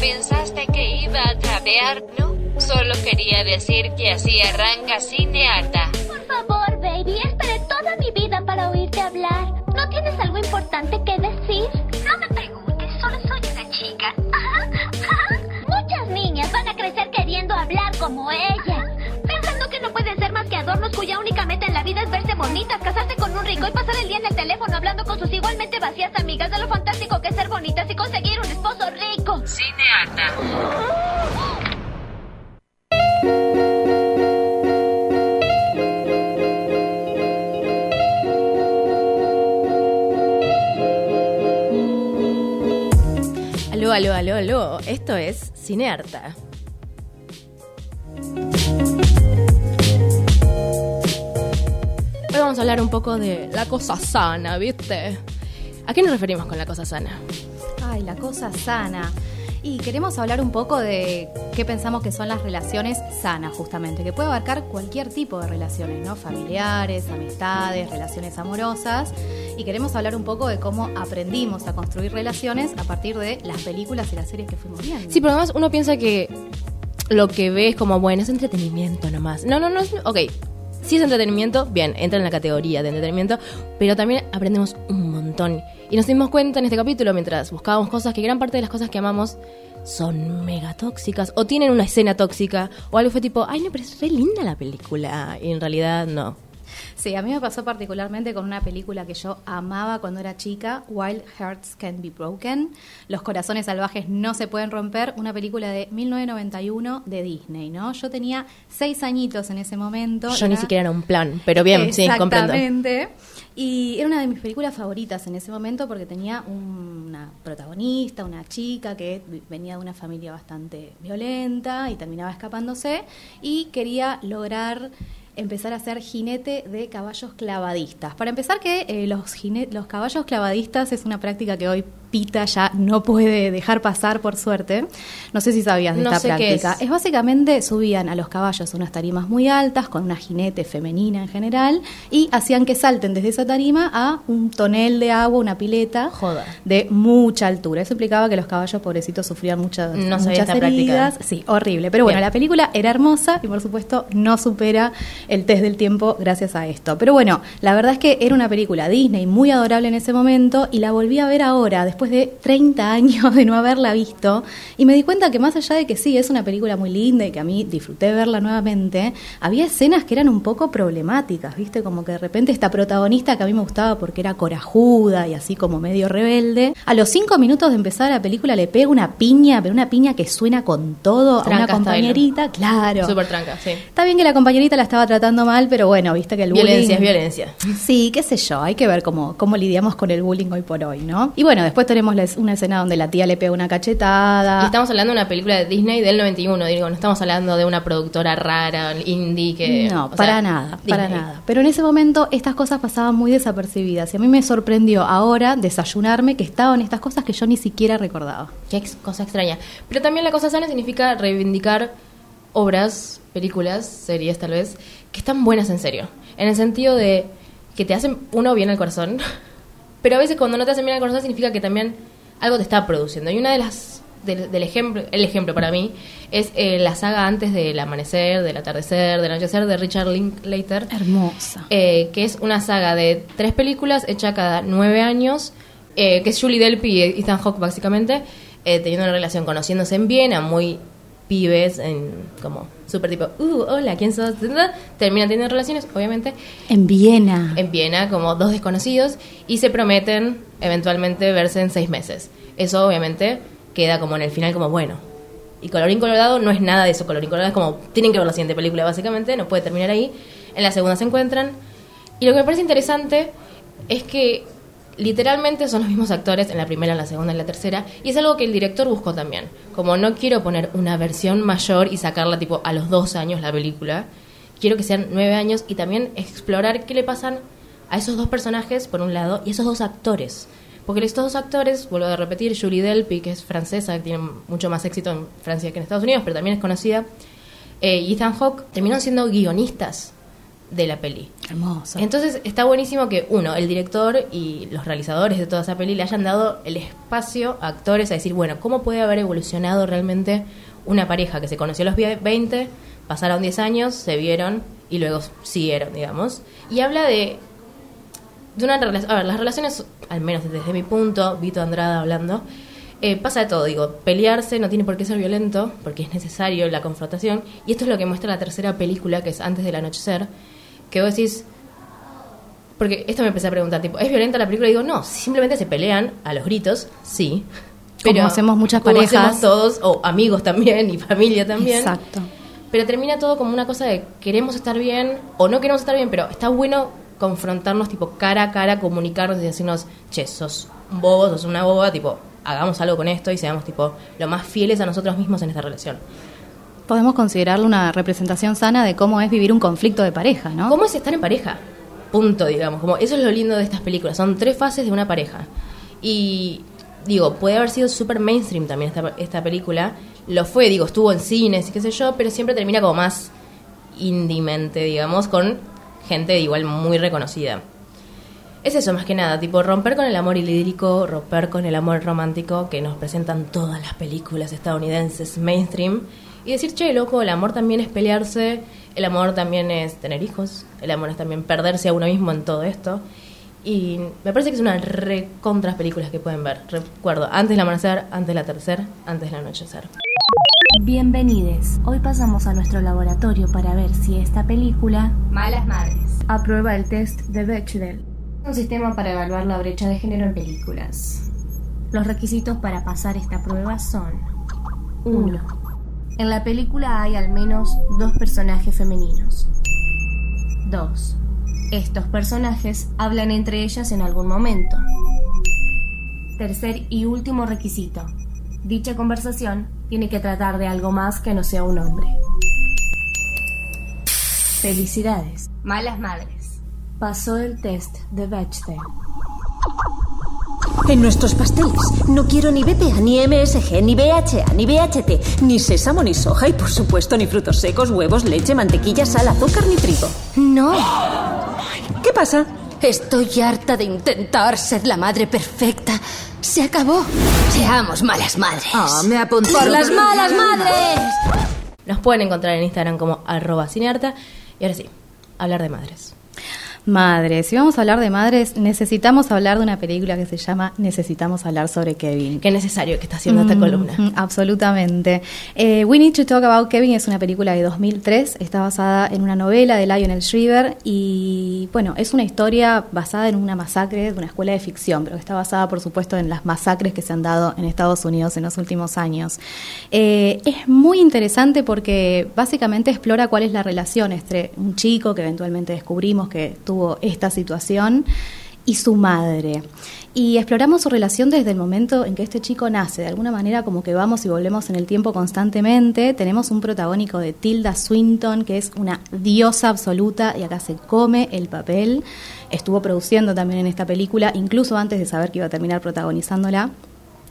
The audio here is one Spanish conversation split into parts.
pensaste que iba a trapear, ¿no? Solo quería decir que así arranca Cinearta. Por favor, baby, esperé toda mi vida para oírte hablar. ¿No tienes algo importante que decir? No me preguntes, solo soy una chica. Muchas niñas van a crecer queriendo hablar como ella. Pensando que no pueden ser más que adornos cuya única meta en la vida es verse bonitas, casarse con un rico y pasar el día en el teléfono hablando con sus igualmente vacías amigas de lo fantástico que es ser bonitas y conseguir un esposo rico. Cinearta. Aló, aló, aló, aló. Esto es Cinearta. Vamos a hablar un poco de la cosa sana, ¿viste? ¿A qué nos referimos con la cosa sana? Ay, la cosa sana. Y queremos hablar un poco de qué pensamos que son las relaciones sanas, justamente, que puede abarcar cualquier tipo de relaciones, ¿no? Familiares, amistades, relaciones amorosas. Y queremos hablar un poco de cómo aprendimos a construir relaciones a partir de las películas y las series que fuimos viendo. Sí, pero además uno piensa que lo que ve es como, bueno, es entretenimiento nomás. No, no, no, ok. Si es entretenimiento, bien, entra en la categoría de entretenimiento, pero también aprendemos un montón. Y nos dimos cuenta en este capítulo, mientras buscábamos cosas, que gran parte de las cosas que amamos son mega tóxicas, o tienen una escena tóxica, o algo fue tipo, ay, no, pero es re linda la película. Y en realidad, no. Sí, a mí me pasó particularmente con una película que yo amaba cuando era chica, Wild Hearts Can Be Broken. Los corazones salvajes no se pueden romper, una película de 1991 de Disney, ¿no? Yo tenía seis añitos en ese momento. Yo ni era- siquiera era un plan, pero bien, sí, comprendo. Exactamente. Y era una de mis películas favoritas en ese momento porque tenía una protagonista, una chica que venía de una familia bastante violenta y terminaba escapándose y quería lograr empezar a ser jinete de caballos clavadistas. Para empezar que eh, los, los caballos clavadistas es una práctica que hoy Pita ya no puede dejar pasar por suerte. No sé si sabías de No esta práctica. es. Es básicamente subían a los caballos unas tarimas muy altas con una jinete femenina en general y hacían que salten desde esa tarima a un tonel de agua, una pileta de mucha altura. Eso implicaba que los caballos pobrecitos sufrían muchas, No muchas práctica. heridas. Sí, horrible. Pero bueno, Bien. la película era hermosa y por supuesto no supera el test del tiempo gracias a esto. Pero bueno, la verdad es que era una película Disney muy adorable en ese momento y la volví a ver ahora, después de 30 años de no haberla visto. Y me di cuenta que más allá de que sí, es una película muy linda y que a mí disfruté verla nuevamente, había escenas que eran un poco problemáticas, ¿viste? Como que de repente esta protagonista que a mí me gustaba porque era corajuda y así como medio rebelde, a los cinco minutos de empezar la película le pega una piña, pero una piña que suena con todo a una compañerita, claro. Súper tranca, sí. Está bien que la compañerita la estaba tratando mal, pero bueno, viste que el Violencia es bullying... violencia. Sí, qué sé yo, hay que ver cómo, cómo lidiamos con el bullying hoy por hoy, ¿no? Y bueno, después tenemos la- una escena donde la tía le pega una cachetada. Y estamos hablando de una película de Disney del 91, digo, no estamos hablando de una productora rara, indie que... No, o sea, para nada, para Disney. nada. Pero en ese momento estas cosas pasaban muy desapercibidas y a mí me sorprendió ahora desayunarme que estaban estas cosas que yo ni siquiera recordaba. Qué ex- cosa extraña. Pero también la cosa sana significa reivindicar obras, películas, series tal vez, que están buenas en serio. En el sentido de que te hacen uno bien al corazón, pero a veces cuando no te hacen bien al corazón significa que también algo te está produciendo. Y una de las del, del ejemplo, el ejemplo para mí es eh, la saga antes del amanecer, del atardecer, del anochecer de Richard Linklater. Hermosa. eh, que es una saga de tres películas hecha cada nueve años, eh, que es Julie Delpy y Ethan Hawke básicamente, eh, teniendo una relación, conociéndose en Viena, muy pibes, en, como súper tipo, uh, hola, ¿quién sos? Terminan teniendo relaciones, obviamente, En Viena. en Viena como dos desconocidos y se prometen eventualmente verse en seis meses. Eso obviamente queda como en el final como bueno. Y Colorín Colorado no es nada de eso. Colorín Colorado es como, tienen que ver la siguiente película básicamente, no puede terminar ahí. En la segunda se encuentran. Y lo que me parece interesante es que literalmente son los mismos actores en la primera, en la segunda en la tercera. Y es algo que el director buscó también. Como no quiero poner una versión mayor y sacarla tipo a los dos años la película. Quiero que sean nueve años y también explorar qué le pasan a esos dos personajes, por un lado, y esos dos actores. Porque estos dos actores, vuelvo a repetir, Julie Delpy, que es francesa, que tiene mucho más éxito en Francia que en Estados Unidos, pero también es conocida, eh, y Ethan Hawke, terminaron siendo guionistas de la peli. Hermoso. Entonces está buenísimo que uno, el director y los realizadores de toda esa peli le hayan dado el espacio a actores a decir, bueno, ¿cómo puede haber evolucionado realmente una pareja que se conoció a los 20, pasaron 10 años, se vieron y luego siguieron, digamos? Y habla de, de una relación, a ver, las relaciones, al menos desde mi punto, Vito Andrada hablando, eh, pasa de todo, digo, pelearse no tiene por qué ser violento, porque es necesario la confrontación, y esto es lo que muestra la tercera película, que es Antes del Anochecer, que vos decís, porque esto me empecé a preguntar, tipo, ¿es violenta la película? Y digo, no, simplemente se pelean a los gritos, sí. Como hacemos muchas como parejas. hacemos todos, o amigos también, y familia también. Exacto. Pero termina todo como una cosa de queremos estar bien o no queremos estar bien, pero está bueno confrontarnos tipo cara a cara, comunicarnos y decirnos, che, sos un bobo, sos una boba, tipo, hagamos algo con esto y seamos tipo lo más fieles a nosotros mismos en esta relación. Podemos considerarlo una representación sana de cómo es vivir un conflicto de pareja, ¿no? ¿Cómo es estar en pareja? Punto, digamos. Como eso es lo lindo de estas películas. Son tres fases de una pareja. Y digo, puede haber sido súper mainstream también esta, película. Lo fue, digo, estuvo en cines y qué sé yo, pero siempre termina como más indimente, digamos, con gente igual muy reconocida. Es eso más que nada, tipo romper con el amor ilírico, romper con el amor romántico que nos presentan todas las películas estadounidenses mainstream y decir, che, loco, el amor también es pelearse, el amor también es tener hijos, el amor es también perderse a uno mismo en todo esto. Y me parece que es una recontra películas que pueden ver. Recuerdo, antes del amanecer, antes de la tercera, antes del anochecer. Bienvenides. Hoy pasamos a nuestro laboratorio para ver si esta película Malas madres. aprueba el test de Bechdel, un sistema para evaluar la brecha de género en películas. Los requisitos para pasar esta prueba son 1. En la película hay al menos dos personajes femeninos. 2. Estos personajes hablan entre ellas en algún momento. Tercer y último requisito. Dicha conversación tiene que tratar de algo más que no sea un hombre. Felicidades. Malas madres. Pasó el test de Bechdel. En nuestros pasteles no quiero ni BPA, ni MSG, ni BHA, ni BHT, ni sésamo, ni soja y por supuesto ni frutos secos, huevos, leche, mantequilla, sal, azúcar, ni trigo. No, ¿Qué pasa? estoy harta de intentar ser la madre perfecta. Se acabó. Seamos malas madres. Ah, me apunto. ¡Por las malas madres! Nos pueden encontrar en Instagram como arroba cinearta. Y ahora sí, hablar de madres. Madres, si vamos a hablar de madres, necesitamos hablar de una película que se llama Necesitamos hablar sobre Kevin. Qué necesario que está haciendo esta Mm, columna. Absolutamente. Eh, We Need to Talk About Kevin es una película de 2003, está basada en una novela de Lionel Shriver y, bueno, es una historia basada en una masacre de una escuela de ficción, pero que está basada, por supuesto, en las masacres que se han dado en Estados Unidos en los últimos años. Eh, es muy interesante porque básicamente explora cuál es la relación entre un chico que eventualmente descubrimos que tuvo esta situación y su madre. Y exploramos su relación desde el momento en que este chico nace. De alguna manera como que vamos y volvemos en el tiempo constantemente. Tenemos un protagónico de Tilda Swinton, que es una diosa absoluta y acá se come el papel. Estuvo produciendo también en esta película, incluso antes de saber que iba a terminar protagonizándola.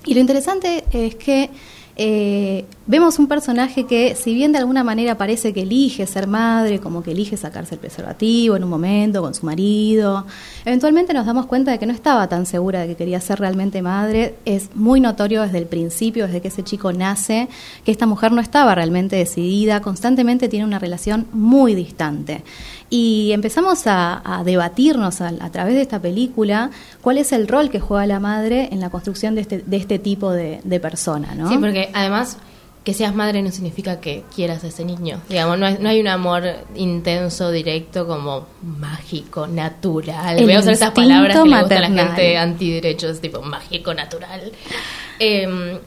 Y lo interesante es que eh, vemos un personaje que, si bien de alguna manera parece que elige ser madre, como que elige sacarse el preservativo en un momento con su marido, eventualmente nos damos cuenta de que no estaba tan segura de que quería ser realmente madre. Es muy notorio desde el principio, desde que ese chico nace, que esta mujer no estaba realmente decidida, constantemente tiene una relación muy distante. Y empezamos a, a debatirnos a, a través de esta película cuál es el rol que juega la madre en la construcción de este, de este tipo de, de persona, ¿no? Sí, porque además que seas madre no significa que quieras a ese niño. Digamos, no hay, no hay un amor intenso, directo, como mágico, natural. El Voy a usar esas palabras que le gusta a la maternal. gente antiderechos, tipo mágico, natural. Eh,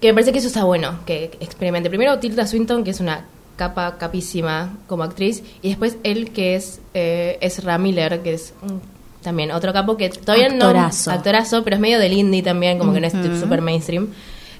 que me parece que eso está bueno, que experimente. Primero Tilda Swinton, que es una capa capísima como actriz, y después él que es eh, Ezra Miller, que es un- también otro capo que todavía Actorazo. no... Actorazo, pero es medio del indie también, como que no es super mainstream.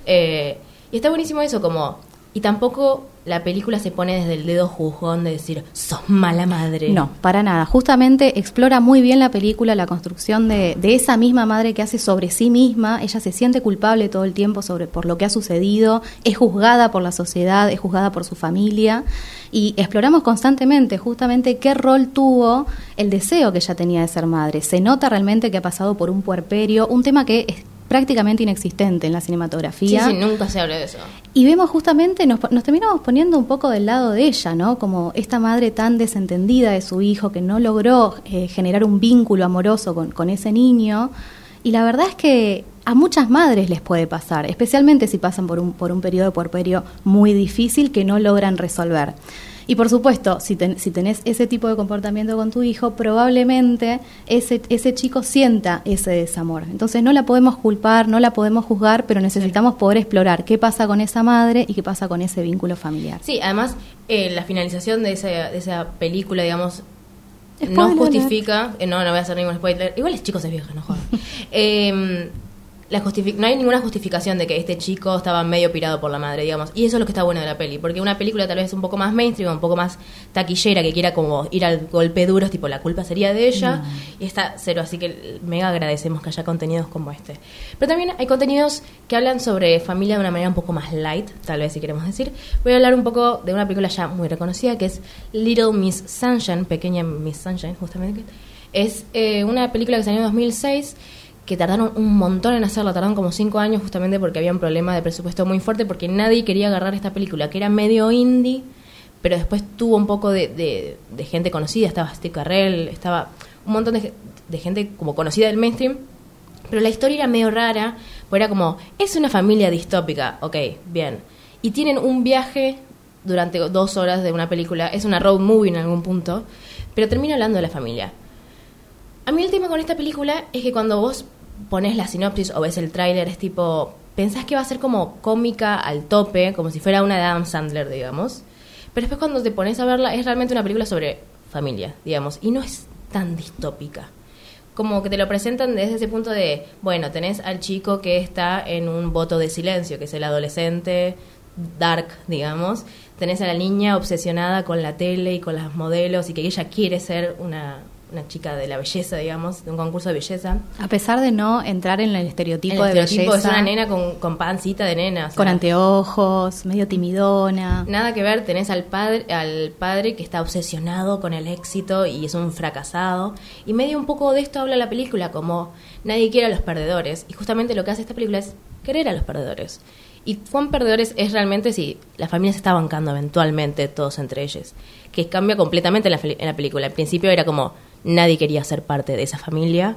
Eh, y está buenísimo eso, como... Y tampoco la película se pone desde el dedo juzgón de decir, sos mala madre. No, para nada. Justamente explora muy bien la película la construcción de, de, esa misma madre que hace sobre sí misma. Ella se siente culpable todo el tiempo sobre por lo que ha sucedido, es juzgada por la sociedad, es juzgada por su familia. Y exploramos constantemente justamente qué rol tuvo el deseo que ella tenía de ser madre. Se nota realmente que ha pasado por un puerperio, un tema que es prácticamente inexistente en la cinematografía. Sí, sí, nunca se habla de eso. Y vemos justamente, nos, nos, terminamos poniendo un poco del lado de ella, ¿no? Como esta madre tan desentendida de su hijo que no logró eh, generar un vínculo amoroso con, con ese niño. Y la verdad es que a muchas madres les puede pasar, especialmente si pasan por un, por un periodo de puerperio muy difícil que no logran resolver. Y por supuesto, si, ten, si tenés ese tipo de comportamiento con tu hijo, probablemente ese, ese chico sienta ese desamor. Entonces no la podemos culpar, no la podemos juzgar, pero necesitamos poder explorar qué pasa con esa madre y qué pasa con ese vínculo familiar. Sí, además, eh, la finalización de esa, de esa película, digamos, no justifica, eh, no, no voy a hacer ningún spoiler, igual es chicos es vieja, no jodan. eh, la no hay ninguna justificación de que este chico estaba medio pirado por la madre, digamos. Y eso es lo que está bueno de la peli, porque una película tal vez un poco más mainstream, un poco más taquillera, que quiera como ir al golpe duro, tipo la culpa sería de ella, mm. y está cero, así que mega agradecemos que haya contenidos como este. Pero también hay contenidos que hablan sobre familia de una manera un poco más light, tal vez si queremos decir. Voy a hablar un poco de una película ya muy reconocida, que es Little Miss Sunshine, Pequeña Miss Sunshine, justamente. Es eh, una película que salió en 2006 que tardaron un montón en hacerla, tardaron como cinco años justamente porque había un problema de presupuesto muy fuerte, porque nadie quería agarrar esta película, que era medio indie, pero después tuvo un poco de, gente conocida, estaba Steve Carrell, estaba un montón de, de, gente como conocida del mainstream, pero la historia era medio rara, porque era como, es una familia distópica, ok, bien, y tienen un viaje durante dos horas de una película, es una road movie en algún punto, pero termina hablando de la familia. A mí el tema con esta película es que cuando vos pones la sinopsis o ves el tráiler, es tipo, pensás que va a ser como cómica al tope, como si fuera una de Adam Sandler, digamos. Pero después cuando te pones a verla, es realmente una película sobre familia, digamos, y no es tan distópica. Como que te lo presentan desde ese punto de, bueno, tenés al chico que está en un voto de silencio, que es el adolescente dark, digamos. Tenés a la niña obsesionada con la tele y con las modelos y que ella quiere ser una, una chica de la belleza, digamos, de un concurso de belleza. A pesar de no entrar en el estereotipo, el de estereotipo belleza. es una nena con, con pancita de nena. O sea, con anteojos, medio timidona. Nada que ver, tenés al padre, al padre que está obsesionado con el éxito y es un fracasado. Y medio un poco de esto habla la película, como nadie quiere a los perdedores. Y justamente lo que hace esta película es querer a los perdedores. Y cuán perdedores es realmente si la familia se está bancando eventualmente todos entre ellos. Que cambia completamente en la, en la película. Al principio era como nadie quería ser parte de esa familia,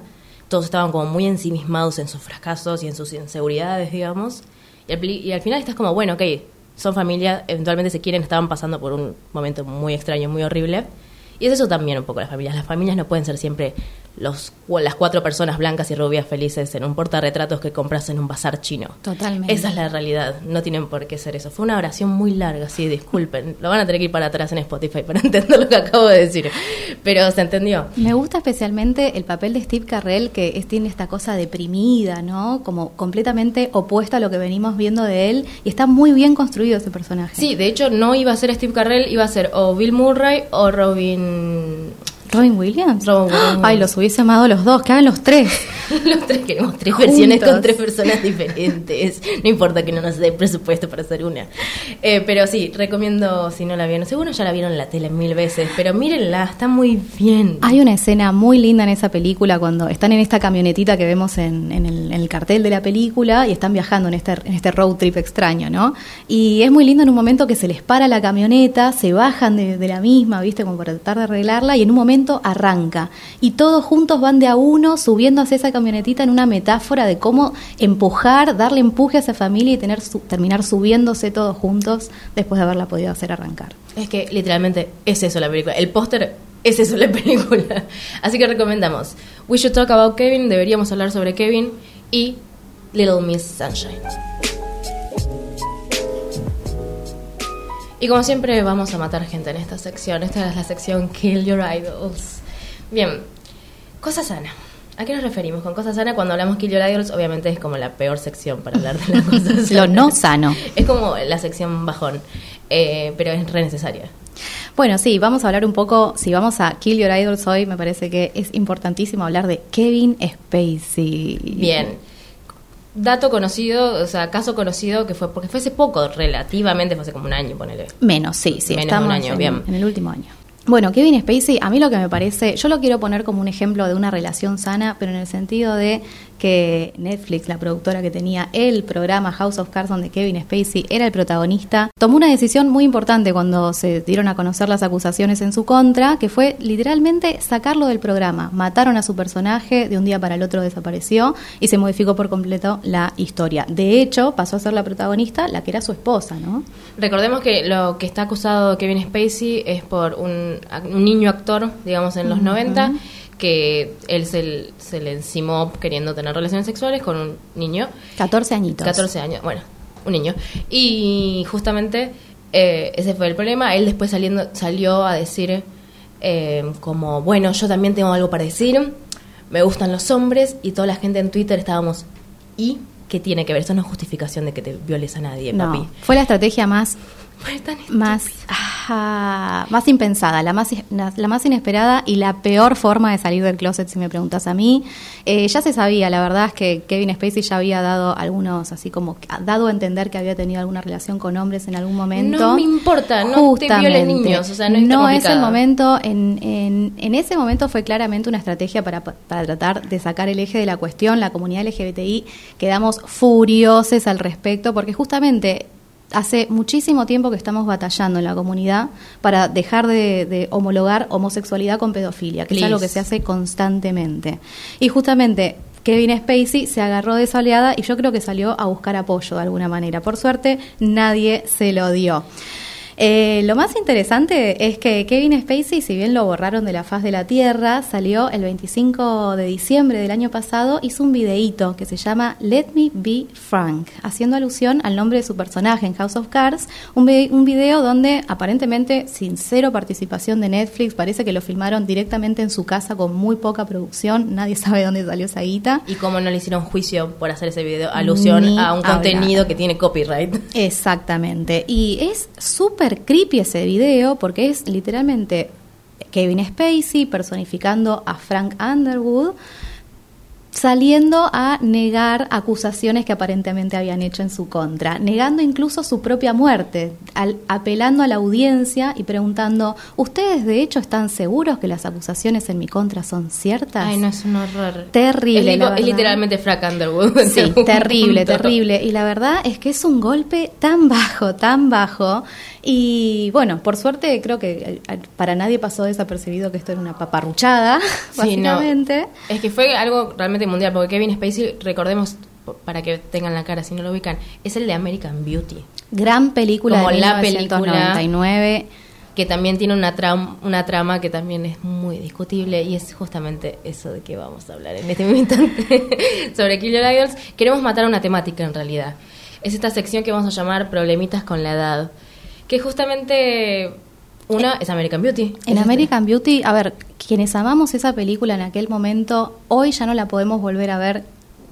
todos estaban como muy ensimismados en sus fracasos y en sus inseguridades, digamos, y al, final estás como, bueno, ok, son familia, eventualmente se quieren, estaban pasando por un momento muy extraño, muy horrible, y es eso también un poco las familias, las familias no pueden ser siempre los, las cuatro personas blancas y rubias felices en un portarretratos que compras en un bazar chino. Totalmente. Esa es la realidad, no tienen por qué ser eso. Fue una oración muy larga, sí, disculpen. Lo van a tener que ir para atrás en Spotify para entender lo que acabo de decir. Pero se entendió. Me gusta especialmente el papel de Steve Carrell, que es, tiene esta cosa deprimida, ¿no? Como completamente opuesta a lo que venimos viendo de él. Y está muy bien construido ese personaje. Sí, de hecho no iba a ser Steve Carrell, iba a ser o Bill Murray o Robin Robin Williams. Robin Williams. Ay, los hubiese amado los dos, que hagan los tres. los tres queremos tres Juntos. versiones con tres personas diferentes. No importa que no nos dé presupuesto para hacer una. Eh, pero sí, recomiendo si no la vieron. Seguro ya la vieron en la tele mil veces, pero mírenla, está muy bien. Hay una escena muy linda en esa película cuando están en esta camionetita que vemos en, en, el, en el, cartel de la película y están viajando en este, en este road trip extraño, ¿no? Y es muy lindo en un momento que se les para la camioneta, se bajan de, de la misma, ¿viste? Como para tratar de arreglarla y en un momento arranca y todos juntos van de a uno subiendo hacia esa camionetita en una metáfora de cómo empujar, darle empuje a esa familia y tener su, terminar subiéndose todos juntos después de haberla podido hacer arrancar. Es que literalmente es eso la película. El póster es eso la película. Así que recomendamos We Should Talk About Kevin, deberíamos hablar sobre Kevin y Little Miss Sunshine. Y como siempre vamos a matar gente en esta sección. Esta es la sección Kill Your Idols. Bien, cosa sana. ¿A qué nos referimos con cosa sana? Cuando hablamos Kill Your Idols, obviamente es como la peor sección para hablar de las cosas Lo no sano. Es como la sección bajón. eh, pero es re necesaria. Bueno, sí, vamos a hablar un poco, si vamos a Kill Your Idols hoy, me parece que es importantísimo hablar de Kevin Spacey. Bien. Dato conocido, o sea, caso conocido que fue, porque fue hace poco, relativamente, fue hace como un año, ponele. Menos, sí, sí, Menos de estamos un año, en, bien. en el último año. Bueno, Kevin Spacey, a mí lo que me parece, yo lo quiero poner como un ejemplo de una relación sana, pero en el sentido de que Netflix, la productora que tenía el programa House of Cards donde Kevin Spacey era el protagonista, tomó una decisión muy importante cuando se dieron a conocer las acusaciones en su contra, que fue literalmente sacarlo del programa. Mataron a su personaje, de un día para el otro desapareció y se modificó por completo la historia. De hecho, pasó a ser la protagonista la que era su esposa, ¿no? Recordemos que lo que está acusado Kevin Spacey es por un, un niño actor, digamos, en los 90, que él se, se le encimó queriendo tener relaciones sexuales con un niño. 14 añitos. 14 años, bueno, un niño. Y justamente eh, ese fue el problema. Él después saliendo, salió a decir eh, como, bueno, yo también tengo algo para decir, me gustan los hombres y toda la gente en Twitter estábamos, ¿y qué tiene que ver? Eso no es justificación de que te violes a nadie, No, papi. fue la estrategia más tan más más impensada, la más la, la más inesperada y la peor forma de salir del closet si me preguntas a mí. Eh, ya se sabía, la verdad es que Kevin Spacey ya había dado algunos así como dado a entender que había tenido alguna relación con hombres en algún momento. No me importa, no te niños, o sea, no es el momento, en, en, en ese momento fue claramente una estrategia para, para tratar de sacar el eje de la cuestión. La comunidad LGBTI quedamos furiosos al respecto porque justamente hace muchísimo tiempo que estamos batallando en la comunidad para dejar de, de homologar homosexualidad con pedofilia, que es algo que se hace constantemente. Y justamente Kevin Spacey se agarró de esa oleada y yo creo que salió a buscar apoyo de alguna manera. Por suerte, nadie se lo dio. Eh, lo más interesante es que Kevin Spacey, si bien lo borraron de la faz de la Tierra, salió el 25 de diciembre del año pasado, hizo un videíto que se llama Let Me Be Frank, haciendo alusión al nombre de su personaje en House of Cards, un, un video donde aparentemente sin cero participación de Netflix, parece que lo filmaron directamente en su casa con muy poca producción, nadie sabe de dónde salió esa guita. Y cómo no le hicieron juicio por hacer ese video, alusión Ni a un hablar. contenido que tiene copyright. Exactamente. Y es súper creepy ese video porque es literalmente Kevin Spacey personificando a Frank Underwood saliendo a negar acusaciones que aparentemente habían hecho en su contra, negando incluso su propia muerte, al- apelando a la audiencia y preguntando, ¿ustedes de hecho están seguros que las acusaciones en mi contra son ciertas? Ay, no, es un horror. Terrible, Es, la literalmente Frank Underwood. Sí, terrible, punto. terrible. Y la verdad es que es un golpe tan bajo, tan bajo. Y bueno, por suerte creo que eh, para nadie pasó desapercibido que esto era una paparruchada, Sí, no. básicamente. Es que fue algo realmente mundial, porque Kevin Spacey, recordemos, para que tengan la cara si no lo ubican, es el de American Beauty, Gran película Como de la 1999. que también tiene una, tram- una trama que también es muy discutible y es justamente eso de que vamos a hablar en este mismo instante sobre Kill Your Idols. Queremos matar una temática en realidad. Es esta sección que vamos a llamar Problemitas con la edad, que justamente una es American Beauty. En American Beauty, a ver, quienes amamos esa película en aquel momento, hoy ya no la podemos volver a ver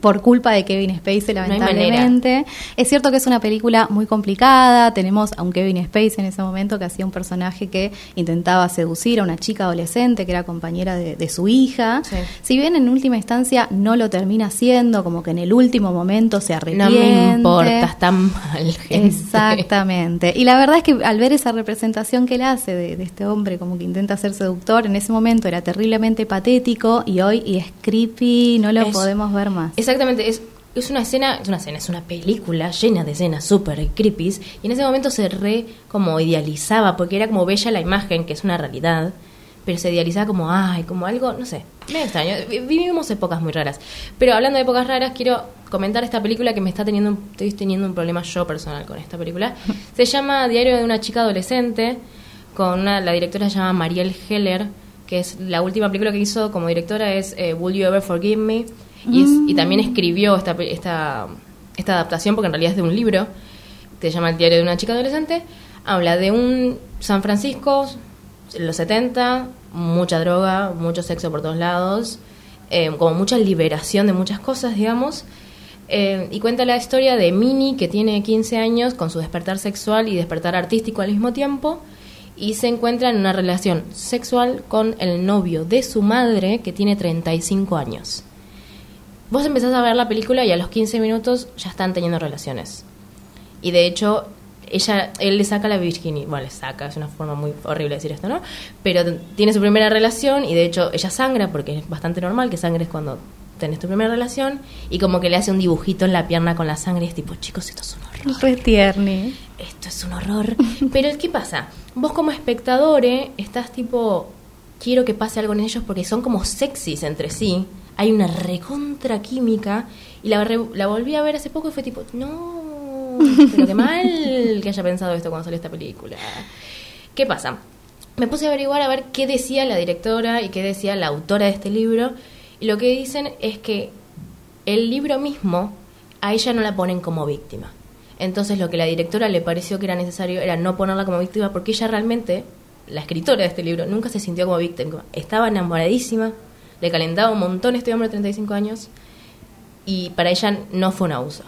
por culpa de Kevin Spacey, lamentablemente. es cierto que es una película muy complicada. Tenemos a un Kevin Spacey en ese momento que hacía un personaje que intentaba seducir a una chica adolescente que era compañera de, de su hija. Sí. Si bien en última instancia no lo termina haciendo, como que en el último momento se No arrepiente. me importa, está mal. gente. Exactamente. Y la verdad es que al ver esa representación que él hace de, de este hombre como que intenta ser seductor, en ese momento era terriblemente patético y hoy y es creepy, no lo Es- podemos ver más. Exactamente, es, es una escena, es una escena, es una película llena de escenas súper creepy y en ese momento se re como idealizaba porque era como bella la imagen, que es una realidad, pero se idealizaba como, ay, como algo, no sé, medio extraño. Vi- Vivimos épocas muy raras. Pero hablando de épocas raras, quiero comentar esta película que me está teniendo, estoy teniendo un problema yo personal con esta película. Se llama Diario de una chica adolescente, con una, la directora se llama Marielle Heller, que es la última película que hizo como directora es eh, Will You Ever Forgive Me? Y, es- y también escribió esta, pe- esta, esta adaptación, porque en realidad es de un libro, que se llama El diario de una chica adolescente. Habla de un San Francisco, en los 70, mucha droga, mucho sexo por todos lados, eh, como mucha liberación de muchas cosas, digamos. Eh, y cuenta la historia de Minnie, que tiene 15 años, con su despertar sexual y despertar artístico al mismo tiempo, y se encuentra en una relación sexual con el novio de su madre, que tiene 35 años. Vos empezás a ver la película y a los 15 minutos ya están teniendo relaciones. Y de hecho, ella, él le saca la virginidad, bueno, le saca, es una forma muy horrible de decir esto, ¿no? Pero tiene su primera relación y de hecho ella sangra, porque es bastante normal que sangres cuando tenés tu primera relación, y como que le hace un dibujito en la pierna con la sangre y es tipo, chicos, esto es un horror Re tierni. esto es un horror. Pero ¿qué pasa? Vos como espectador eh, estás tipo, quiero que pase algo en ellos porque son como sexys entre sí. Hay una recontra química. Y la, re- la volví a ver hace poco y fue tipo, no, pero qué mal que haya pensado esto cuando salió esta película. ¿Qué pasa? Me puse a averiguar a ver qué decía la directora y qué decía la autora de este libro. Y lo que dicen es que el libro mismo a ella no la ponen como víctima. Entonces lo que la directora le pareció que era necesario era no ponerla como víctima porque ella realmente, la escritora de este libro, nunca se sintió como víctima. Estaba enamoradísima, le calentaba un montón este hombre de 35 años y para ella no fue un abuso.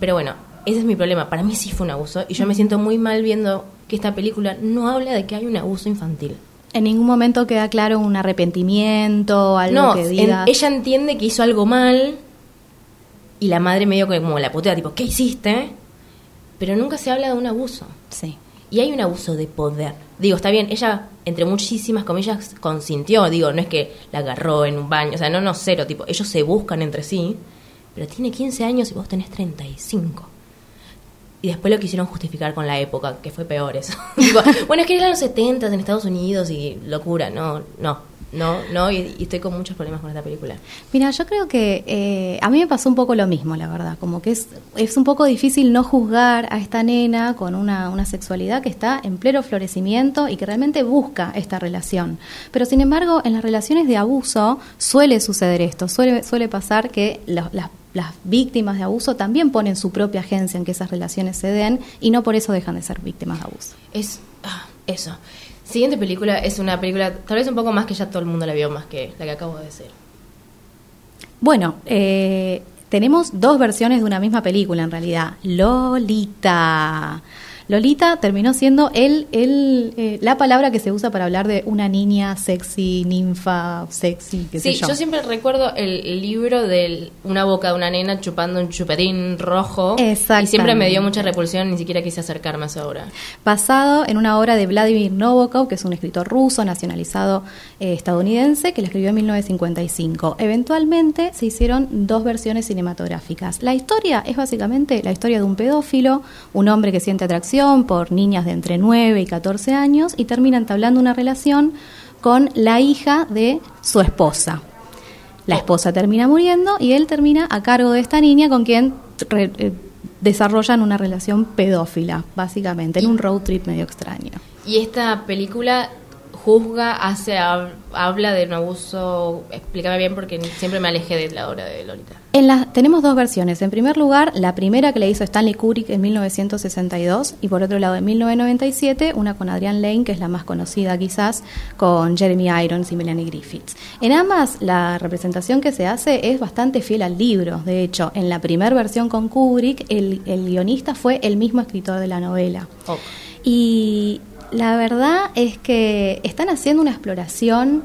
Pero bueno, ese es mi problema. Para mí sí fue un abuso y yo me siento muy mal viendo que esta película no habla de que hay un abuso infantil. En ningún momento queda claro un arrepentimiento, algo no, que en- diga. ella entiende que hizo algo mal y la madre medio como la putea, tipo, ¿qué hiciste? Pero nunca se habla de un abuso. Sí. Y hay un abuso de poder. Digo, está bien, ella, entre muchísimas comillas, consintió. Digo, no es que la agarró en un baño. O sea, no, no, cero. Tipo, ellos se buscan entre sí. Pero tiene 15 años y vos tenés 35. Y después lo quisieron justificar con la época, que fue peor eso. Bueno, es que eran los 70 en Estados Unidos y locura. No, no, no, no. Y, y estoy con muchos problemas con esta película. Mira, yo creo que eh, a mí me pasó un poco lo mismo, la verdad. Como que es, es un poco difícil no juzgar a esta nena con una, una sexualidad que está en pleno florecimiento y que realmente busca esta relación. Pero sin embargo, en las relaciones de abuso suele suceder esto. Suele, suele pasar que las, las víctimas de abuso también ponen su propia agencia en que esas relaciones se den y no por eso dejan de ser víctimas de abuso. Es ah, eso. Siguiente película es una película, tal vez un poco más que ya todo el mundo la vio, más que la que acabo de decir. Bueno, eh, tenemos dos versiones de una misma película en realidad. Lolita. Lolita terminó siendo el, el, eh, la palabra que se usa para hablar de una niña sexy, ninfa, sexy, qué sé Sí, yo. yo siempre recuerdo el libro de una boca de una nena chupando un chupetín rojo. Y siempre me dio mucha repulsión, ni siquiera quise acercarme a esa obra. basado en una obra de Vladimir Nabokov, que es un escritor ruso nacionalizado eh, estadounidense, que la escribió en 1955. Eventualmente se hicieron dos versiones cinematográficas. La historia es básicamente la historia de un pedófilo, un hombre que siente atracción por niñas de entre 9 y 14 años y termina entablando una relación con la hija de su esposa. La esposa termina muriendo y él termina a cargo de esta niña con quien eh, desarrollan una relación pedófila, básicamente, en un road trip medio extraño. Y esta película juzga, hace, hab- habla de un abuso. Explícame bien porque siempre me alejé de la obra de Lolita. En la, tenemos dos versiones. En primer lugar, la primera que le hizo Stanley Kubrick en 1962 y por otro lado en 1997, una con Adrian Lane, que es la más conocida quizás, con Jeremy Irons y Melanie Griffiths. En ambas, la representación que se hace es bastante fiel al libro. De hecho, en la primera versión con Kubrick, el, el guionista fue el mismo escritor de la novela. Ok. Y la verdad es que están haciendo una exploración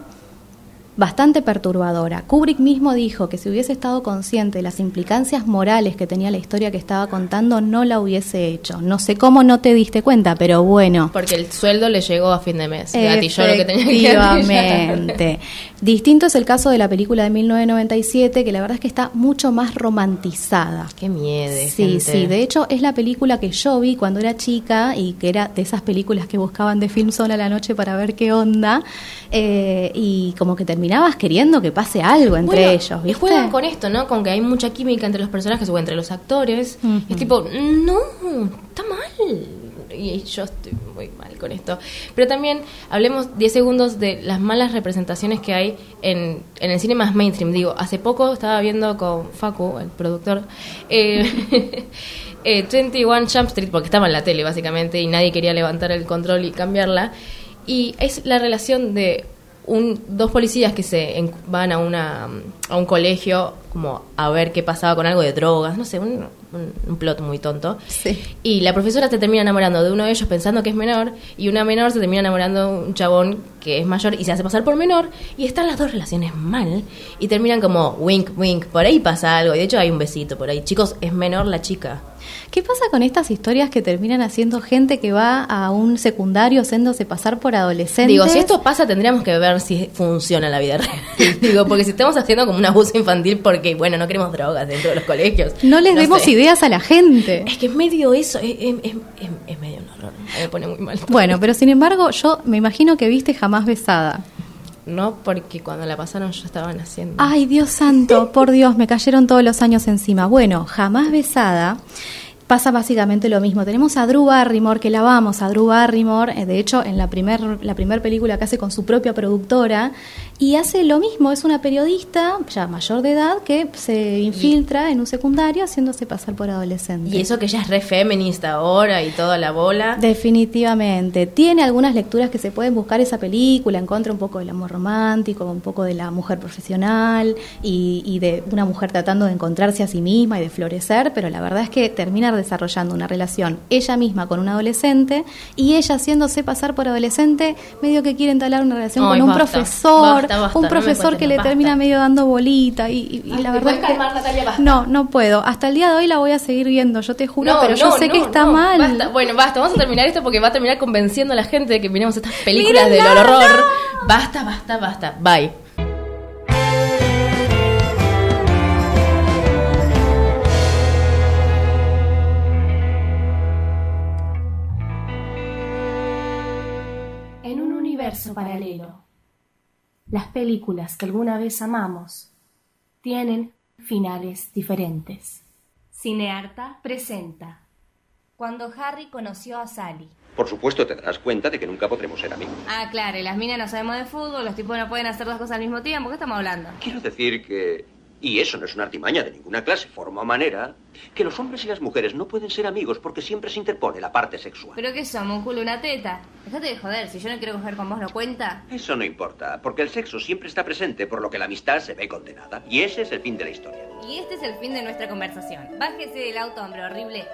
bastante perturbadora. Kubrick mismo dijo que si hubiese estado consciente de las implicancias morales que tenía la historia que estaba contando, no la hubiese hecho. No sé cómo no te diste cuenta, pero bueno. Porque el sueldo le llegó a fin de mes. Gatilló lo que tenía que. Distinto es el caso de la película de 1997, que la verdad es que está mucho más romantizada. Qué miedo. Sí, gente. sí. De hecho, es la película que yo vi cuando era chica y que era de esas películas que buscaban de film sola la noche para ver qué onda. eh, y como que terminabas queriendo que pase algo entre Bueno, ellos, Y ¿viste? juegan con esto, ¿no? Con que hay mucha química entre los personajes o entre los actores. Y es tipo, no, está mal. Y yo estoy muy mal con esto. Pero también hablemos 10 segundos de las malas representaciones que hay en, en el cine más mainstream. Digo, hace poco estaba viendo con Facu, el productor, eh, eh, 21 Jump Street, porque estaba en la tele básicamente y nadie quería levantar el control y cambiarla. Y es la relación de un, dos policías que se en- van a una, a un colegio como a ver qué pasaba con algo de drogas, no sé, un, un- un plot muy tonto. Sí. Y la profesora se termina enamorando de uno de ellos pensando que es menor y una menor se termina enamorando de un chabón que es mayor y se hace pasar por menor y están las dos relaciones mal y terminan como wink, wink, por ahí pasa algo y de hecho hay un besito por ahí. Chicos, es menor la chica. ¿Qué pasa con estas historias que terminan haciendo gente que va a un secundario haciéndose pasar por adolescentes? Digo, si esto pasa tendríamos que ver si funciona en la vida real. Digo, porque si estamos haciendo como un abuso infantil porque, bueno, no queremos drogas dentro de los colegios. No les demos sé. ideas a la gente. Es que es medio eso, es, es- es- es- es medio un horror. Me pone muy mal. Bueno, pero sin embargo, yo me imagino que viste jamás besada. No, porque cuando la pasaron yo estaba naciendo. Ay, Dios santo, por Dios, me cayeron todos los años encima. Bueno, jamás besada. Pasa básicamente lo mismo. Tenemos a Drew Barrymore, que la vamos, a Drew Barrymore, eh, de hecho, en la primer, la primer película que hace con su propia productora, y hace lo mismo, es una periodista ya mayor de edad que se infiltra en un secundario haciéndose pasar por adolescente. Y eso que ella es re feminista ahora y toda la bola. Definitivamente. Tiene algunas lecturas que se pueden buscar esa película, encuentra un poco del amor romántico, un poco de la mujer profesional y, y de una mujer tratando de encontrarse a sí misma y de florecer, pero la verdad es que termina desarrollando una relación ella misma con un adolescente y ella haciéndose pasar por adolescente, medio que quiere entablar una relación Ay, con un basta, profesor, basta, basta, un profesor que le basta. termina medio dando bolita y, y- y Ay, la ¿te verdad puedes es que calmar, Natalia? Basta. no, no puedo. Hasta el día de hoy la voy a seguir viendo, yo te juro, pero yo no, sé que está no, mal. basta. Bueno, basta, vamos a terminar esto porque va a terminar convenciendo a la gente de que miremos estas películas del horror. Basta, basta, basta. Bye. En un universo paralelo, las películas que alguna vez amamos tienen finales diferentes. Cinearta presenta Cuando Harry conoció a Sally. Por supuesto te darás cuenta de que nunca podremos ser amigos. Ah, claro, y las minas no sabemos de fútbol, los tipos no pueden hacer dos cosas al mismo tiempo. ¿Qué estamos hablando? Quiero decir que... Y eso no es una artimaña de ninguna clase, forma o manera, que los hombres y las mujeres no pueden ser amigos porque siempre se interpone la parte sexual. ¿Pero qué somos? ¿Un culo y una teta? Déjate de joder, si yo no quiero coger con vos, ¿no cuenta? Eso no importa, porque el sexo siempre está presente, por lo que la amistad se ve condenada. Y ese es el fin de la historia. Y este es el fin de nuestra conversación. Bájese del auto, hombre horrible.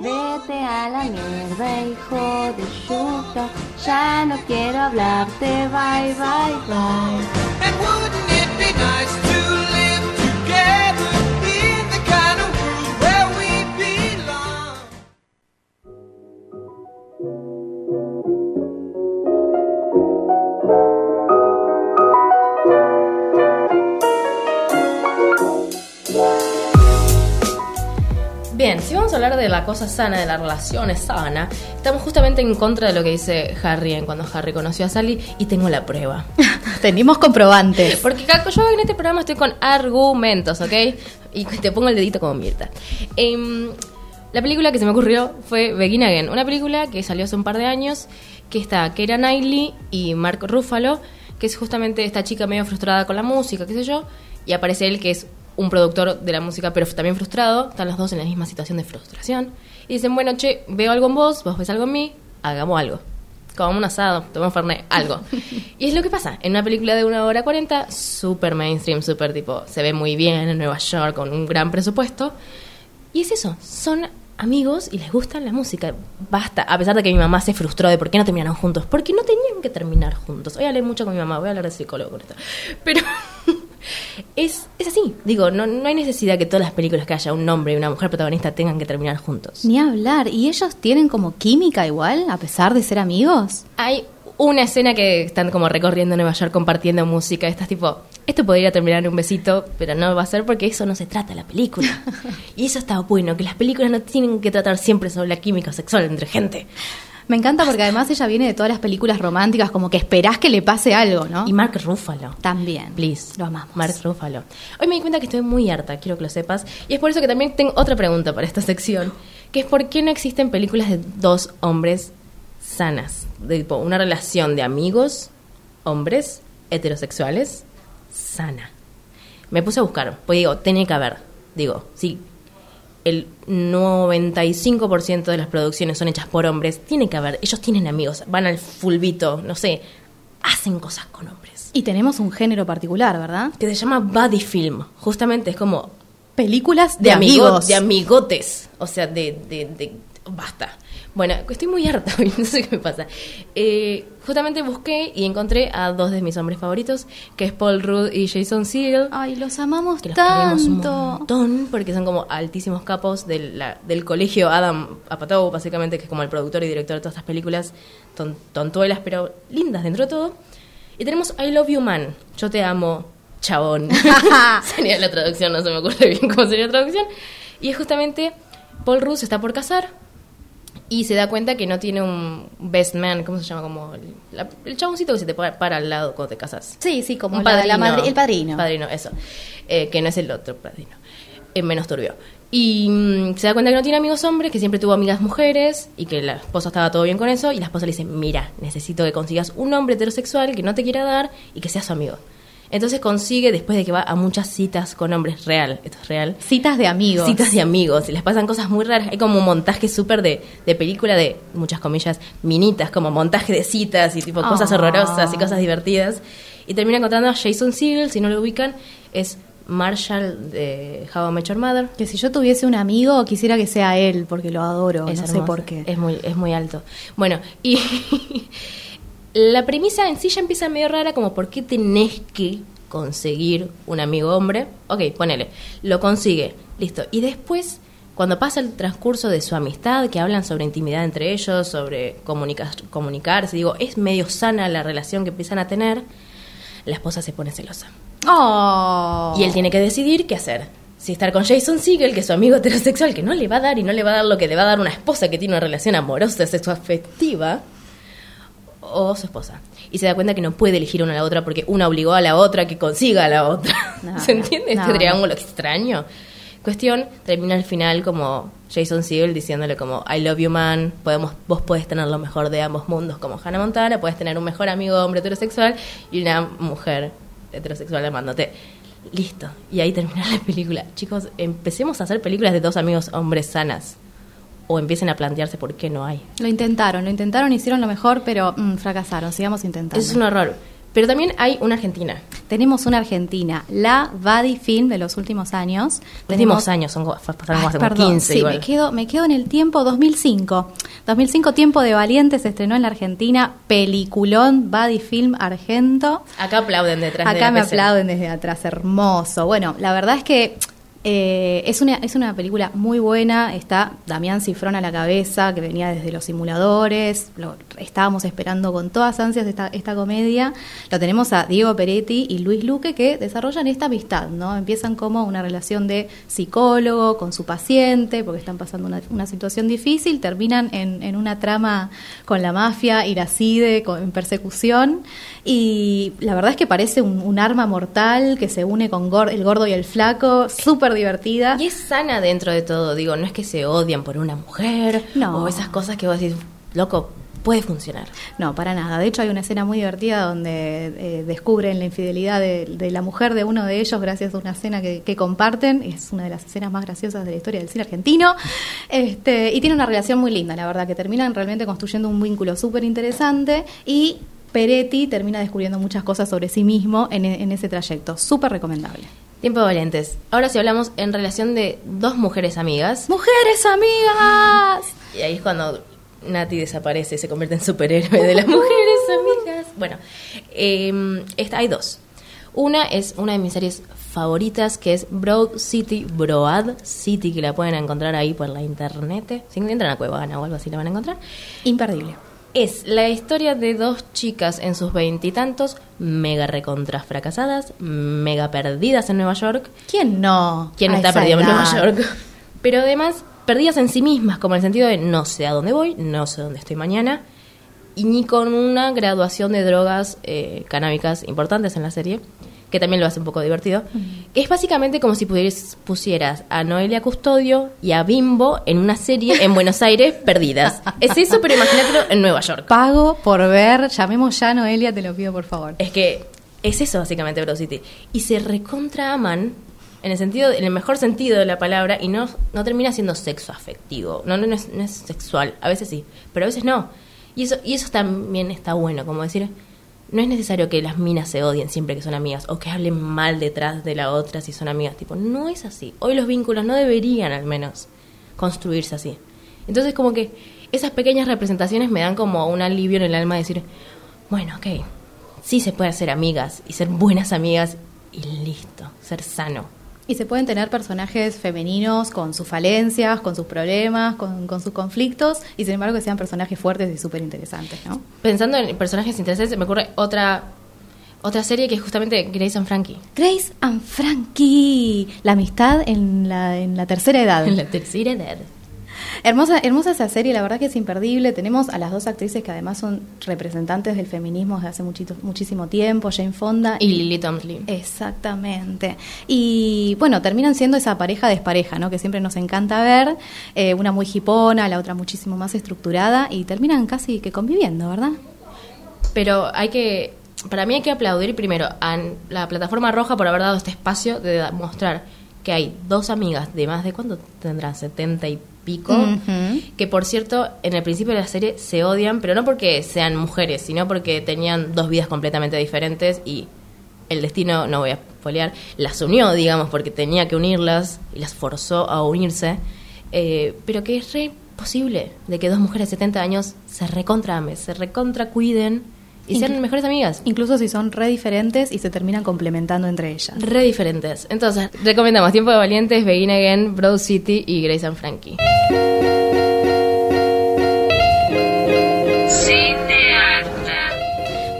Vete a la mierda, hijo de chuta. Ya no quiero hablarte. Bye, bye, bye. Bien, si vamos a hablar de la cosa sana, de la relación sana, estamos justamente en contra de lo que dice Harry en cuando Harry conoció a Sally y tengo la prueba. Tenemos comprobantes. Porque Caco, yo en este programa estoy con argumentos, ¿ok? Y te pongo el dedito como Mirta. Em, la película que se me ocurrió fue Begin Again, una película que salió hace un par de años, que está Keira Knightley y Mark Ruffalo, que es justamente esta chica medio frustrada con la música, qué sé yo, y aparece él que es un productor de la música, pero también frustrado, están los dos en la misma situación de frustración, y dicen, bueno, che, veo algo en vos, vos ves algo en mí, hagamos algo. Como un asado, tomamos Fernet, algo. Y es lo que pasa. En una película de una hora cuarenta, súper mainstream, súper tipo, se ve muy bien en Nueva York, con un gran presupuesto. Y es eso, son amigos y les gusta la música. Basta, a pesar de que mi mamá se frustró de por qué no terminaron juntos. Porque no tenían que terminar juntos. Hoy hablé mucho con mi mamá, voy a hablar de psicólogo con esto. Pero es, es así. Digo, no, no hay necesidad que todas las películas que haya un hombre y una mujer protagonista tengan que terminar juntos. Ni hablar. ¿Y ellos tienen como química igual, a pesar de ser amigos? Hay una escena que están como recorriendo Nueva York compartiendo música. Estás tipo, esto podría terminar en un besito, pero no va a ser porque eso no se trata de la película. y eso está bueno, que las películas no tienen que tratar siempre sobre la química sexual entre gente. Me encanta porque además ella viene de todas las películas románticas, como que esperás que le pase algo, ¿no? Y Mark Ruffalo. También. Please. Lo amamos. Mark Ruffalo. Hoy me di cuenta que estoy muy harta, quiero que lo sepas. Y es por eso que también tengo otra pregunta para esta sección, que es por qué no existen películas de dos hombres sanas. De tipo, una relación de amigos, hombres, heterosexuales, sana. Me puse a buscar, pues digo, tiene que haber. Digo, sí, el 95% de las producciones son hechas por hombres, tiene que haber. Ellos tienen amigos, van al fulbito, no sé, hacen cosas con hombres. Y tenemos un género particular, ¿verdad? Que se llama Buddy Film. Justamente es como Películas de, de amigos, amigos. de amigotes. O sea, de, de, de- Basta. Bueno, estoy muy harta hoy, no sé qué me pasa. Eh, justamente busqué y encontré a dos de mis hombres favoritos, que es Paul Rudd y Jason Segel. Ay, los amamos que los un tanto. montón porque son como altísimos capos del, la- del colegio Adam Apatow, básicamente, que es como el productor y director de todas estas películas ton- tontuelas, pero lindas dentro de todo. Y tenemos I Love You Man, yo te amo, chabón. sería la traducción, no se me ocurre bien cómo sería la traducción. Y es justamente Paul Rudd se está por casar y se da cuenta que no tiene un best man, ¿cómo se llama? Como el, la- el chaboncito que se te para, para al lado cuando te casas. Sí, sí, como Un la- la madri- el padrino. Padrino, eso. Eh, que no es el otro padrino. Es menos turbio. Y mm, se da cuenta que no tiene amigos hombres, que siempre tuvo amigas mujeres y que la esposa estaba todo bien con eso. Y la esposa le dice: Mira, necesito que consigas un hombre heterosexual que no te quiera dar y que sea su amigo. Entonces consigue, después de que va a muchas citas con hombres real, esto es real, Citas de amigos. citas de amigos y les pasan cosas muy raras. Hay como un montaje súper de, de película de, muchas comillas, minitas, como montaje de citas y tipo cosas Ah. horrorosas y cosas divertidas. Y termina encontrando a Jason Segel, si no lo ubican, es Marshall de How I Met Your Mother. Que si yo tuviese un amigo, quisiera que sea él, porque lo adoro, Es no sé por qué. Es muy, es muy alto. Bueno, y la premisa en sí ya empieza medio rara, como por qué tenés que conseguir un amigo hombre. Ok, ponele, lo consigue, listo. Y después, cuando pasa el transcurso de su amistad, que hablan sobre intimidad entre ellos, sobre comunica- comunicarse, digo, es medio sana la relación que empiezan a tener, la esposa se pone celosa. Oh. Y él tiene que decidir qué hacer. Si estar con Jason Segel, que es su amigo heterosexual, que no le va a dar y no le va a dar lo que le va a dar una esposa que tiene una relación amorosa, sexoafectiva, o su esposa. Y se da cuenta que no puede elegir una a la otra porque una obligó a la otra que consiga a la otra. No, ¿Se entiende no, este no. triángulo extraño? Cuestión, termina al final como Jason Segel diciéndole como I love you man, podemos, vos podés tener lo mejor de ambos mundos como Hannah Montana, puedes tener un mejor amigo hombre heterosexual y una mujer heterosexual amándote. Listo. Y ahí termina la película. Chicos, empecemos a hacer películas de dos amigos hombres sanas. O empiecen a plantearse por qué no hay. Lo intentaron, lo intentaron, hicieron lo mejor, pero mm, fracasaron. Sigamos intentando. Eso es un horror. Pero también hay una argentina. Tenemos una argentina, la Buddy Film de los últimos años. Últimos Tenemos- años, son pasaron perdón, 15 sí, igual. me quedo, me quedo en el tiempo 2005. 2005, Tiempo de Valientes, se estrenó en la Argentina, peliculón, Buddy Film Argento. Acá aplauden detrás de Acá me PC. aplauden desde atrás, hermoso. Bueno, la verdad es que eh, es, una, es una película muy buena. Está Damián Cifrón a la cabeza, que venía desde los simuladores. Lo, estábamos esperando con todas ansias esta, esta comedia. Lo tenemos a Diego Peretti y Luis Luque que desarrollan esta amistad, ¿no? Empiezan como una relación de psicólogo con su paciente, porque están pasando una, una situación difícil. Terminan en, una trama con la mafia y la CIDE con, en persecución. Y la verdad es que parece un, arma mortal que se une con el gordo y el flaco, súper divertida. Y es sana dentro de todo, digo, no es que se odian por una mujer No. o esas cosas que vos decís, loco, puede funcionar. No, para nada. De hecho, hay una escena muy divertida donde eh, descubren la infidelidad de, de la mujer de uno de ellos gracias a una escena que, que comparten. Es una de las escenas más graciosas de la historia del cine argentino. Este, y tiene una relación muy linda, la verdad, que terminan realmente construyendo un vínculo súper interesante y Peretti termina descubriendo muchas cosas sobre sí mismo en, en ese trayecto. Súper recomendable. Tiempo de valientes. Ahora si hablamos en relación de dos mujeres amigas, ¡Mujeres amigas! y ahí es cuando Nati desaparece y se convierte en superhéroe de las mujeres amigas. Bueno, eh, esta, hay dos. Una es una de mis series favoritas que es Broad City, Broad City, que la pueden encontrar ahí por la internet. Si entran a Cuevana o algo así la van a encontrar. Imperdible. Es la historia de dos chicas en sus veintitantos, mega recontra fracasadas, mega perdidas en Nueva York. ¿Quién no? ¿Quién está perdido en Nueva. York? Pero además, perdidas en sí mismas, como en el sentido de no sé a dónde voy, no sé dónde estoy mañana, y ni con una graduación de drogas eh, canábicas importantes en la serie, que también lo hace un poco divertido. Es básicamente como si pudieras, pusieras a Noelia Custodio y a Bimbo en una serie en Buenos Aires perdidas. Es eso, pero imagínatelo en Nueva York. Pago por ver, llamemos ya a Noelia, te lo pido por favor. Es que es eso básicamente Broad City. Y se recontra aman en el sentido, en el mejor sentido de la palabra, y no, no termina siendo sexo afectivo. No, no, no es, no es sexual. A veces sí, pero a veces no. Y eso, y eso también está bueno, como decir, no es necesario que las minas se odien siempre que son amigas o que hablen mal detrás de la otra si son amigas. Tipo, no es así. Hoy los vínculos no deberían al menos construirse así. Entonces como que esas pequeñas representaciones me dan como un alivio en el alma de decir, bueno, ok, sí se puede ser amigas y ser buenas amigas y listo, ser sano. Y se pueden tener personajes femeninos con sus falencias, con sus problemas, con, con sus conflictos, y sin embargo que sean personajes fuertes y súper interesantes, ¿no? Pensando en personajes interesantes, me ocurre otra otra serie que es justamente Grace and Frankie. Grace and Frankie, la amistad en la, en la tercera edad. En la tercera edad. Hermosa, hermosa esa serie, la verdad que es imperdible. Tenemos a las dos actrices que además son representantes del feminismo desde hace muchito- muchísimo tiempo, Jane Fonda Y Lily Tomlin. Exactamente. Y bueno, terminan siendo esa pareja despareja, ¿no? Que siempre nos encanta ver. eh, una muy hipona, la otra muchísimo más estructurada y terminan casi que conviviendo, ¿verdad? Pero hay que, para mí hay que aplaudir primero a la plataforma roja por haber dado este espacio de mostrar que hay dos amigas de más de cuánto tendrán, 70 y pico, que por cierto en el principio de la serie se odian, pero no porque sean mujeres, sino porque tenían dos vidas completamente diferentes y el destino, no voy a spoilear, las unió, digamos, porque tenía que unirlas y las forzó a unirse, eh, pero que es re posible de que dos mujeres de 70 años se recontra amen, se recontra cuiden y sean mejores amigas. Incluso si son re diferentes y se terminan complementando entre ellas. Re diferentes. Entonces, recomendamos Tiempo de Valientes, Begin Again, Broad City y Grace and Frankie.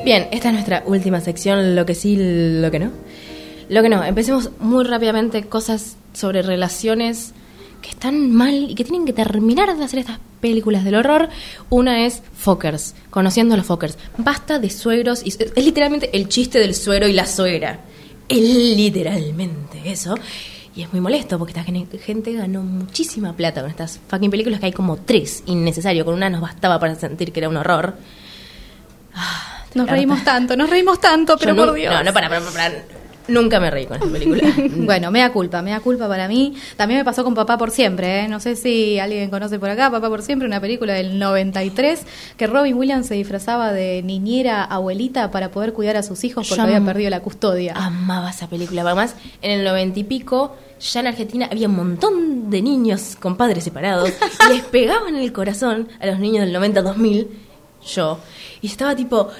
Bien, esta es nuestra última sección, lo que sí, lo que no. Lo que no, empecemos muy rápidamente cosas sobre relaciones que están mal y que tienen que terminar de hacer estas películas del horror. Una es Fockers, conociendo a los Fockers. Basta de suegros y es literalmente el chiste del suegro y la suegra. Es literalmente eso. Y es muy molesto porque esta gen- gente ganó muchísima plata con estas fucking películas que hay como tres innecesario. Con una nos bastaba para sentir que era un horror. Ah, Nos harta. reímos tanto, nos reímos tanto, pero por Dios. No, no, para, para, para. Nunca me reí con esta película. Bueno, me da culpa, me da culpa para mí. También me pasó con Papá por Siempre, ¿eh? No sé si alguien conoce por acá, Papá por Siempre, una película del 93, que Robin Williams se disfrazaba de niñera abuelita para poder cuidar a sus hijos porque Yo había perdido la custodia. Amaba esa película. Además, en el noventa y pico, ya en Argentina había un montón de niños con padres separados. y les pegaban el corazón a los niños del 90-2000, yo. Y estaba tipo, "Ah,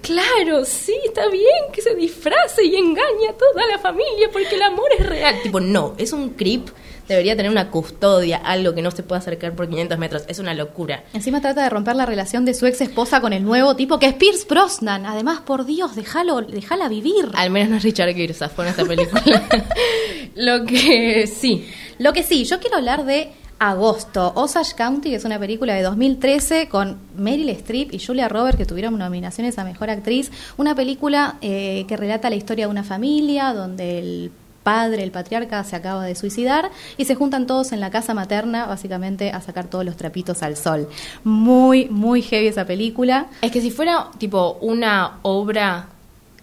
claro, sí, está bien que se disfrace y engañe a toda la familia porque el amor es real. Tipo, no, es un creep. Debería tener una custodia, algo que no se pueda acercar por 500 metros. Es una locura. Encima trata de romper la relación de su ex esposa con el nuevo tipo que es Pierce Brosnan. Además, por Dios, déjalo, déjala vivir. Al menos no es Richard Gere, fue en esta película. Lo que sí. Lo que sí, yo quiero hablar de Agosto, Osage County, que es una película de 2013 con Meryl Streep y Julia Roberts, que tuvieron nominaciones a Mejor Actriz. Una película eh, que relata la historia de una familia donde el padre, el patriarca, se acaba de suicidar y se juntan todos en la casa materna, básicamente a sacar todos los trapitos al sol. Muy, muy heavy esa película. Es que si fuera tipo una obra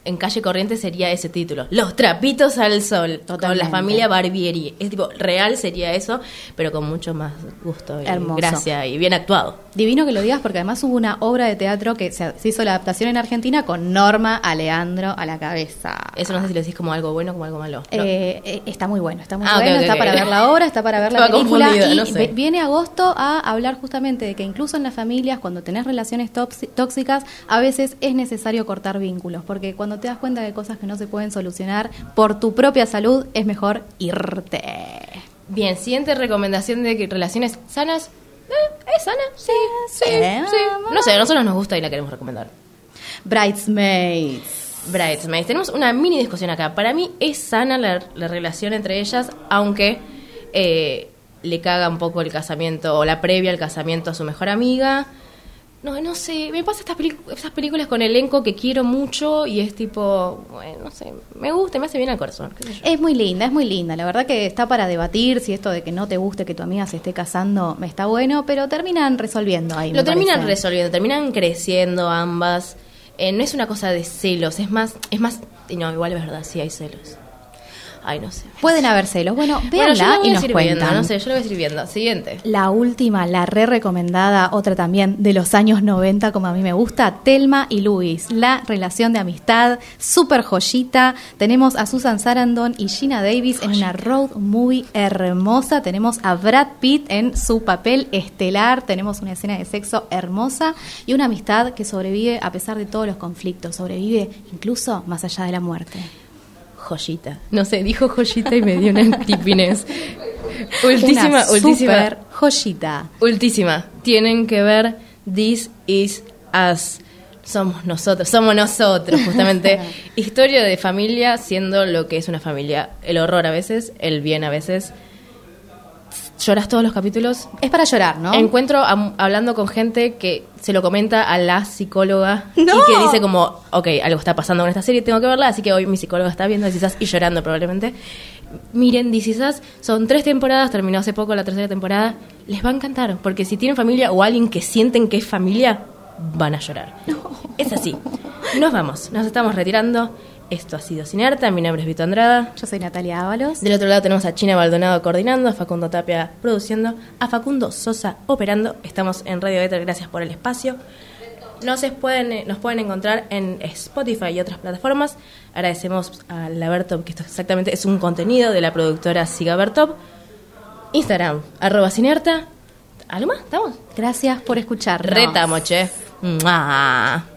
en calle corriente sería ese título. Los trapitos al sol. Con la familia Barbieri. Es tipo, real sería eso, pero con mucho más gusto y Hermoso. gracia y bien actuado. Divino que lo digas porque además hubo una obra de teatro que se, hizo la adaptación en Argentina con Norma Aleandro a la cabeza. Eso no sé si lo decís como algo bueno o como algo malo. No. Eh, eh, está muy bueno, está muy Ah, bueno, está para ver la obra, está para ver la película y no sé. ve- viene agosto a hablar justamente de que incluso en las familias cuando tenés relaciones tóxi- tóxicas a veces es necesario cortar vínculos porque cuando te das cuenta de cosas que no se pueden solucionar por tu propia salud es mejor irte. Bien, siguiente recomendación de que relaciones sanas. Eh, ¿Es sana? Sí, sí, Eh, sí. No sé, a nosotros nos gusta y la queremos recomendar. Bridesmaids. Bridesmaids. Tenemos una mini discusión acá. Para mí es sana la, la relación entre ellas, aunque eh, le caga un poco el casamiento o la previa al casamiento a su mejor amiga. No, no sé, me pasa estas esas películas con elenco que quiero mucho y es tipo, bueno, no sé, me gusta, me hace bien al corazón. qué sé yo. Es muy linda, es muy linda. La verdad que está para debatir si esto de que no te guste que tu amiga se esté casando me está bueno, pero terminan resolviendo ahí. Lo terminan parece. resolviendo, terminan creciendo ambas. Eh, no es una cosa de celos, es más, es más, no, igual es verdad, sí hay celos. Ay, no sé. Pueden haber celos. Bueno, Bueno, véanla voy y nos cuentan. viendo, no sé, yo lo voy a seguir viendo. Siguiente. La última, la re recomendada, otra también de los años 90, como a mí me gusta, Telma y Luis, la relación de amistad, súper joyita. Tenemos a Susan Sarandon y Gina Davis en una road movie hermosa. Tenemos a Brad Pitt en su papel estelar. Tenemos una escena de sexo hermosa y una amistad que sobrevive a pesar de todos los conflictos. Sobrevive incluso más allá de la muerte. Joyita. No sé, dijo joyita y me dio una tipines. Ultísima, Una ultísima. super joyita. Ultísima. Tienen que ver This Is Us. Somos nosotros, somos nosotros, justamente. Historia de familia siendo lo que es una familia. El horror a veces, el bien a veces. Lloras todos los capítulos. Es para llorar, ¿no? Encuentro am- hablando con gente que se lo comenta a la psicóloga ¡No! y que dice como, ok, algo está pasando con esta serie, tengo que verla, así que hoy mi psicóloga está viendo Us y llorando probablemente. Miren, Us, son tres temporadas, terminó hace poco la tercera temporada, les va a encantar, porque si tienen familia o alguien que sienten que es familia, van a llorar. Es así. Nos vamos, nos estamos retirando. Esto ha sido Cinerta, mi nombre es Vito Andrada. Yo soy Natalia Ábalos. Del otro lado tenemos a China Baldonado coordinando, a Facundo Tapia produciendo, a Facundo Sosa operando. Estamos en Radio Éter, gracias por el espacio. Nos pueden, eh, nos pueden encontrar en Spotify y otras plataformas. Agradecemos a Labertop, que esto exactamente es un contenido de la productora Sigabertop. Instagram, arroba Cinerta. ¿Algo más? ¿Estamos? Gracias por escucharnos. Retamos, che. Mua.